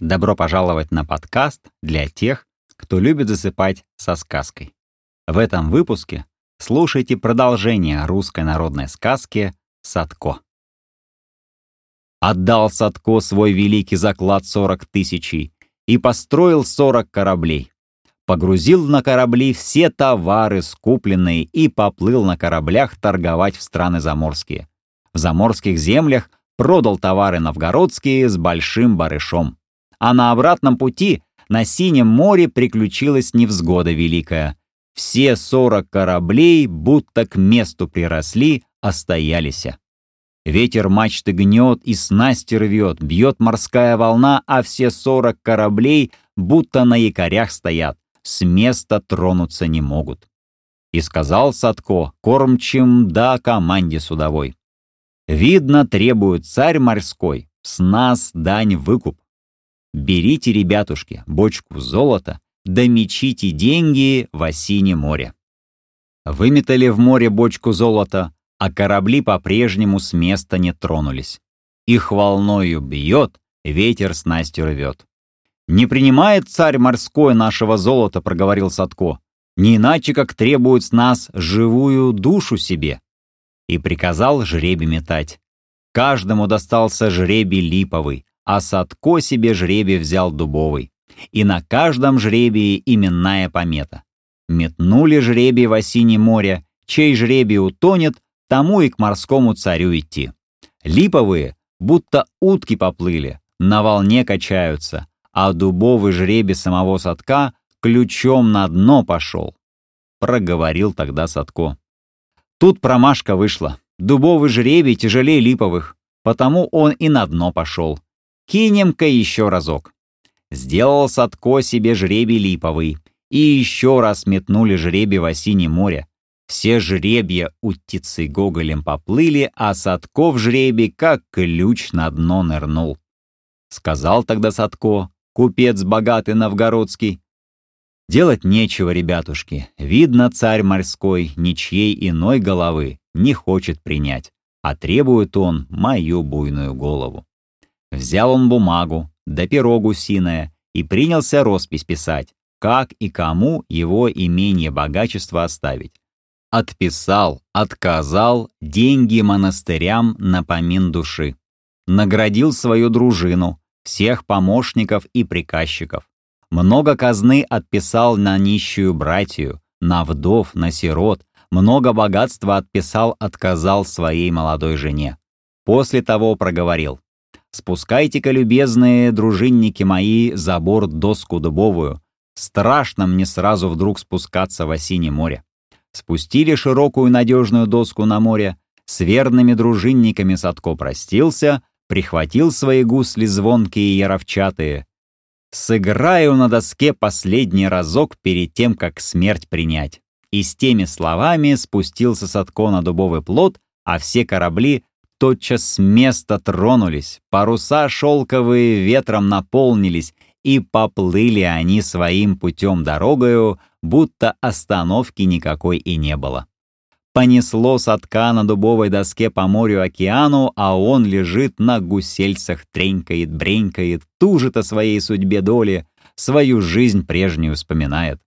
Добро пожаловать на подкаст для тех, кто любит засыпать со сказкой. В этом выпуске слушайте продолжение русской народной сказки «Садко». Отдал Садко свой великий заклад сорок тысячей и построил сорок кораблей. Погрузил на корабли все товары, скупленные, и поплыл на кораблях торговать в страны заморские. В заморских землях продал товары новгородские с большим барышом. А на обратном пути на Синем море приключилась невзгода великая. Все сорок кораблей, будто к месту приросли, остоялись. Ветер мачты гнет и снасти рвет, бьет морская волна, а все сорок кораблей будто на якорях стоят, с места тронуться не могут. И сказал Садко кормчим да команде судовой. Видно, требует царь морской, с нас дань выкуп. Берите, ребятушки, бочку золота, да мечите деньги в осине море. Выметали в море бочку золота, а корабли по-прежнему с места не тронулись. Их волною бьет, ветер снастью рвет. «Не принимает царь морской нашего золота», — проговорил Садко, «не иначе, как требует с нас живую душу себе». И приказал жребий метать. Каждому достался жребий липовый, а Садко себе жребий взял дубовый. И на каждом жребии именная помета. Метнули жребий в осине море, чей жребий утонет, тому и к морскому царю идти. Липовые, будто утки поплыли, на волне качаются, а дубовый жребий самого Садка ключом на дно пошел. Проговорил тогда Садко. Тут промашка вышла. Дубовый жребий тяжелее липовых, потому он и на дно пошел. Кинем-ка еще разок. Сделал Садко себе жребий липовый, и еще раз метнули жребий в осине море. Все жребья утицы гоголем поплыли, а Садко в жребий как ключ на дно нырнул. Сказал тогда Садко, купец богатый новгородский, Делать нечего, ребятушки. Видно, царь морской ничьей иной головы не хочет принять, а требует он мою буйную голову. Взял он бумагу, да пирогу синое, и принялся роспись писать, как и кому его имение богачества оставить. Отписал, отказал деньги монастырям на помин души. Наградил свою дружину, всех помощников и приказчиков. Много казны отписал на нищую братью, на вдов, на сирот, много богатства отписал, отказал своей молодой жене. После того проговорил. «Спускайте-ка, любезные дружинники мои, за борт доску дубовую. Страшно мне сразу вдруг спускаться в осине море». Спустили широкую надежную доску на море, с верными дружинниками Садко простился, прихватил свои гусли звонкие и яровчатые, Сыграю на доске последний разок перед тем, как смерть принять. И с теми словами спустился Садко на дубовый плот, а все корабли тотчас с места тронулись, паруса шелковые ветром наполнились, и поплыли они своим путем дорогою, будто остановки никакой и не было. Понесло садка на дубовой доске по морю-океану, а он лежит на гусельцах, тренькает, бренькает, тужит о своей судьбе доли, свою жизнь прежнюю вспоминает.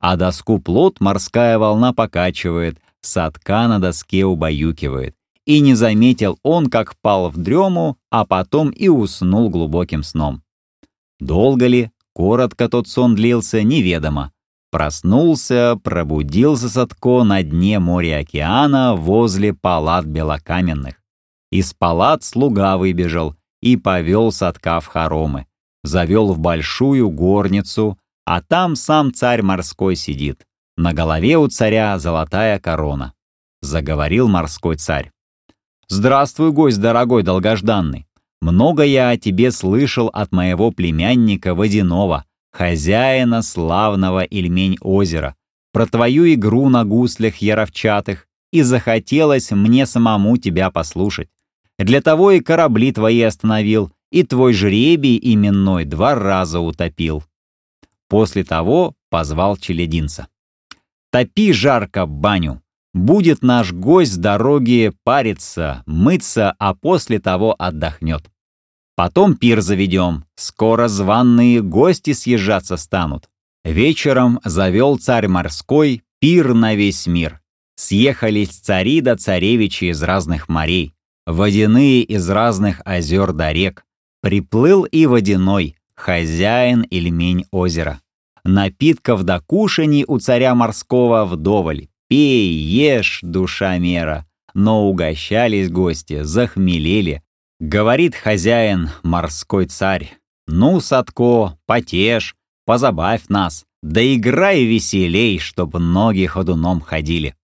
А доску плот морская волна покачивает, садка на доске убаюкивает. И не заметил он, как пал в дрему, а потом и уснул глубоким сном. Долго ли, коротко тот сон длился, неведомо. Проснулся, пробудился Садко на дне моря-океана возле палат белокаменных. Из палат слуга выбежал и повел Садка в хоромы. Завел в большую горницу, а там сам царь морской сидит. На голове у царя золотая корона. Заговорил морской царь. «Здравствуй, гость дорогой, долгожданный. Много я о тебе слышал от моего племянника Водянова, хозяина славного Ильмень озера, про твою игру на гуслях яровчатых, и захотелось мне самому тебя послушать. Для того и корабли твои остановил, и твой жребий именной два раза утопил. После того позвал челядинца. «Топи жарко баню, будет наш гость с дороги париться, мыться, а после того отдохнет». Потом пир заведем, скоро званные гости съезжаться станут. Вечером завел царь морской пир на весь мир. Съехались цари да царевичи из разных морей, водяные из разных озер да рек. Приплыл и водяной, хозяин Ильмень озера. Напитков до кушаний у царя морского вдоволь. Пей, ешь, душа мера. Но угощались гости, захмелели. Говорит хозяин, морской царь, «Ну, Садко, потешь, позабавь нас, да играй веселей, чтоб ноги ходуном ходили».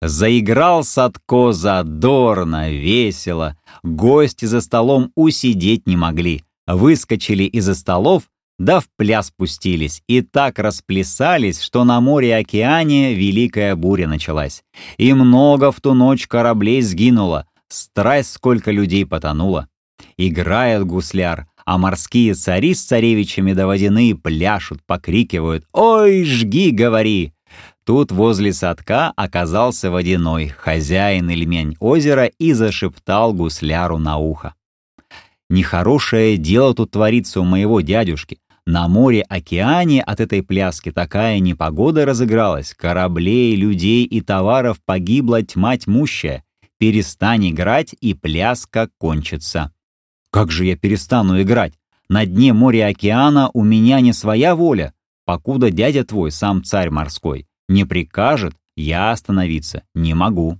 Заиграл Садко задорно, весело. Гости за столом усидеть не могли. Выскочили из-за столов, да в пляс пустились, и так расплясались, что на море-океане великая буря началась. И много в ту ночь кораблей сгинуло, страсть сколько людей потонуло. Играет гусляр, а морские цари с царевичами да водяные пляшут, покрикивают «Ой, жги, говори!» Тут возле садка оказался водяной, хозяин Ильмень озера, и зашептал гусляру на ухо. «Нехорошее дело тут творится у моего дядюшки. На море-океане от этой пляски такая непогода разыгралась, кораблей, людей и товаров погибла тьма тьмущая. Перестань играть, и пляска кончится». «Как же я перестану играть? На дне моря-океана у меня не своя воля, покуда дядя твой, сам царь морской, не прикажет, я остановиться не могу.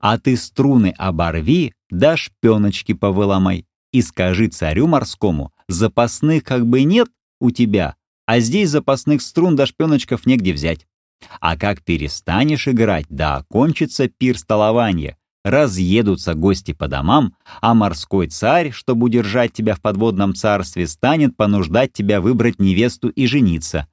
А ты струны оборви, да шпеночки повыломай и скажи царю морскому, запасных как бы нет у тебя, а здесь запасных струн до шпеночков негде взять. А как перестанешь играть, да окончится пир столования, разъедутся гости по домам, а морской царь, чтобы удержать тебя в подводном царстве, станет понуждать тебя выбрать невесту и жениться.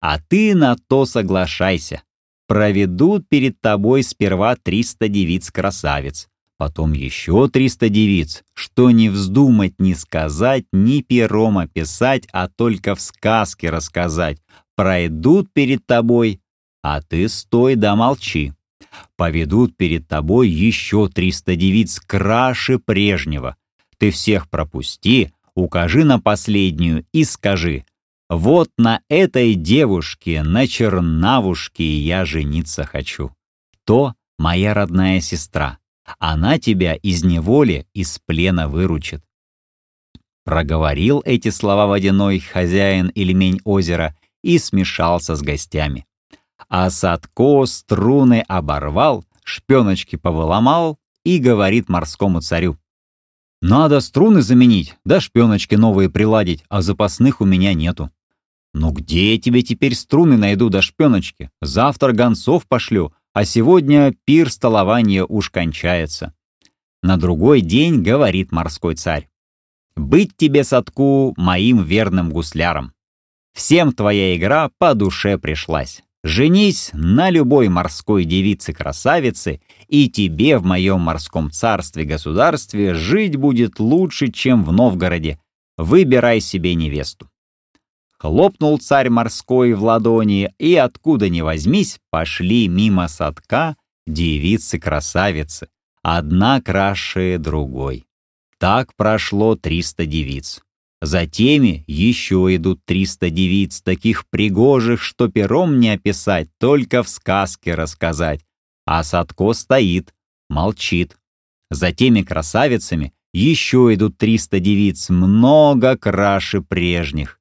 А ты на то соглашайся. Проведут перед тобой сперва триста девиц-красавиц, потом еще триста девиц, что не вздумать ни сказать, ни пером описать, а только в сказке рассказать. Пройдут перед тобой, а ты стой да молчи. Поведут перед тобой еще триста девиц краше прежнего. Ты всех пропусти, укажи на последнюю и скажи — вот на этой девушке, на чернавушке я жениться хочу. То моя родная сестра. Она тебя из неволи, из плена выручит. Проговорил эти слова водяной хозяин Ильмень озера и смешался с гостями. А Садко струны оборвал, шпеночки повыломал и говорит морскому царю. «Надо струны заменить, да шпеночки новые приладить, а запасных у меня нету». «Ну где я тебе теперь струны найду до шпеночки? Завтра гонцов пошлю, а сегодня пир столования уж кончается». На другой день говорит морской царь. «Быть тебе, Садку, моим верным гусляром. Всем твоя игра по душе пришлась. Женись на любой морской девице-красавице, и тебе в моем морском царстве-государстве жить будет лучше, чем в Новгороде. Выбирай себе невесту». Хлопнул царь морской в ладони, и откуда ни возьмись, пошли мимо садка девицы-красавицы, одна краше другой. Так прошло триста девиц. За теми еще идут триста девиц, таких пригожих, что пером не описать, только в сказке рассказать. А Садко стоит, молчит. За теми красавицами еще идут триста девиц, много краше прежних.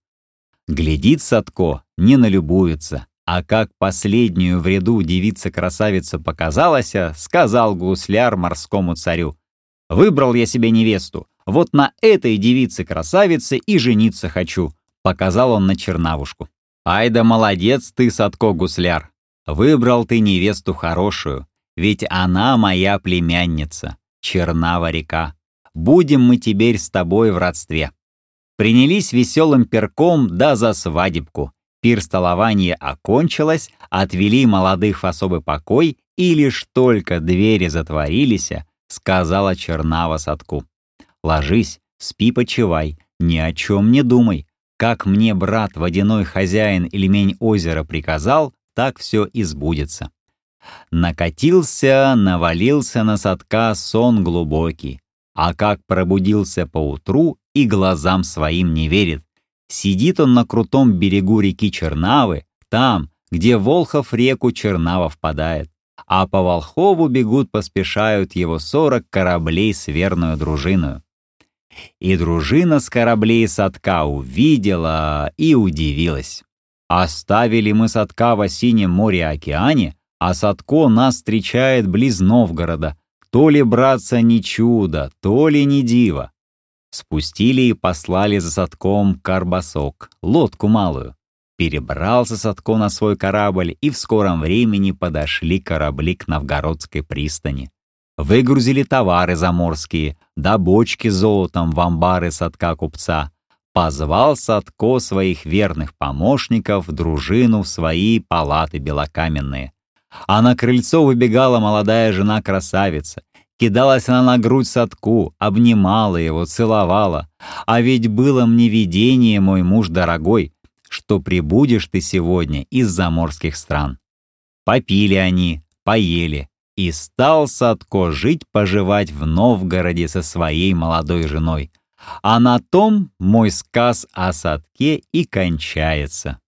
Глядит Садко, не налюбуется, а как последнюю в ряду девица-красавица показалась, сказал гусляр морскому царю, «Выбрал я себе невесту, вот на этой девице-красавице и жениться хочу», показал он на чернавушку. «Ай да молодец ты, Садко гусляр, выбрал ты невесту хорошую, ведь она моя племянница, чернава река. Будем мы теперь с тобой в родстве». Принялись веселым перком да за свадебку. Пир столования окончилось, отвели молодых в особый покой, и лишь только двери затворились, сказала Чернава Садку. «Ложись, спи, почивай, ни о чем не думай. Как мне брат, водяной хозяин Ильмень озера приказал, так все и сбудется». Накатился, навалился на Садка сон глубокий, а как пробудился поутру и глазам своим не верит. Сидит он на крутом берегу реки Чернавы, там, где Волхов реку Чернава впадает. А по Волхову бегут, поспешают его сорок кораблей с верную дружиною. И дружина с кораблей Садка увидела и удивилась. Оставили мы Садка в синем море-океане, а Садко нас встречает близ Новгорода. То ли, братца, не чудо, то ли не диво. Спустили и послали за Садком карбасок, лодку малую. Перебрался Садко на свой корабль, и в скором времени подошли корабли к Новгородской пристани. Выгрузили товары заморские, да бочки с золотом в амбары Садка купца. Позвал Садко своих верных помощников, дружину в свои палаты белокаменные. А на крыльцо выбегала молодая жена-красавица. Кидалась она на грудь Садку, обнимала его, целовала. А ведь было мне видение, мой муж дорогой, что прибудешь ты сегодня из заморских стран. Попили они, поели, и стал Садко жить-поживать в Новгороде со своей молодой женой. А на том мой сказ о Садке и кончается.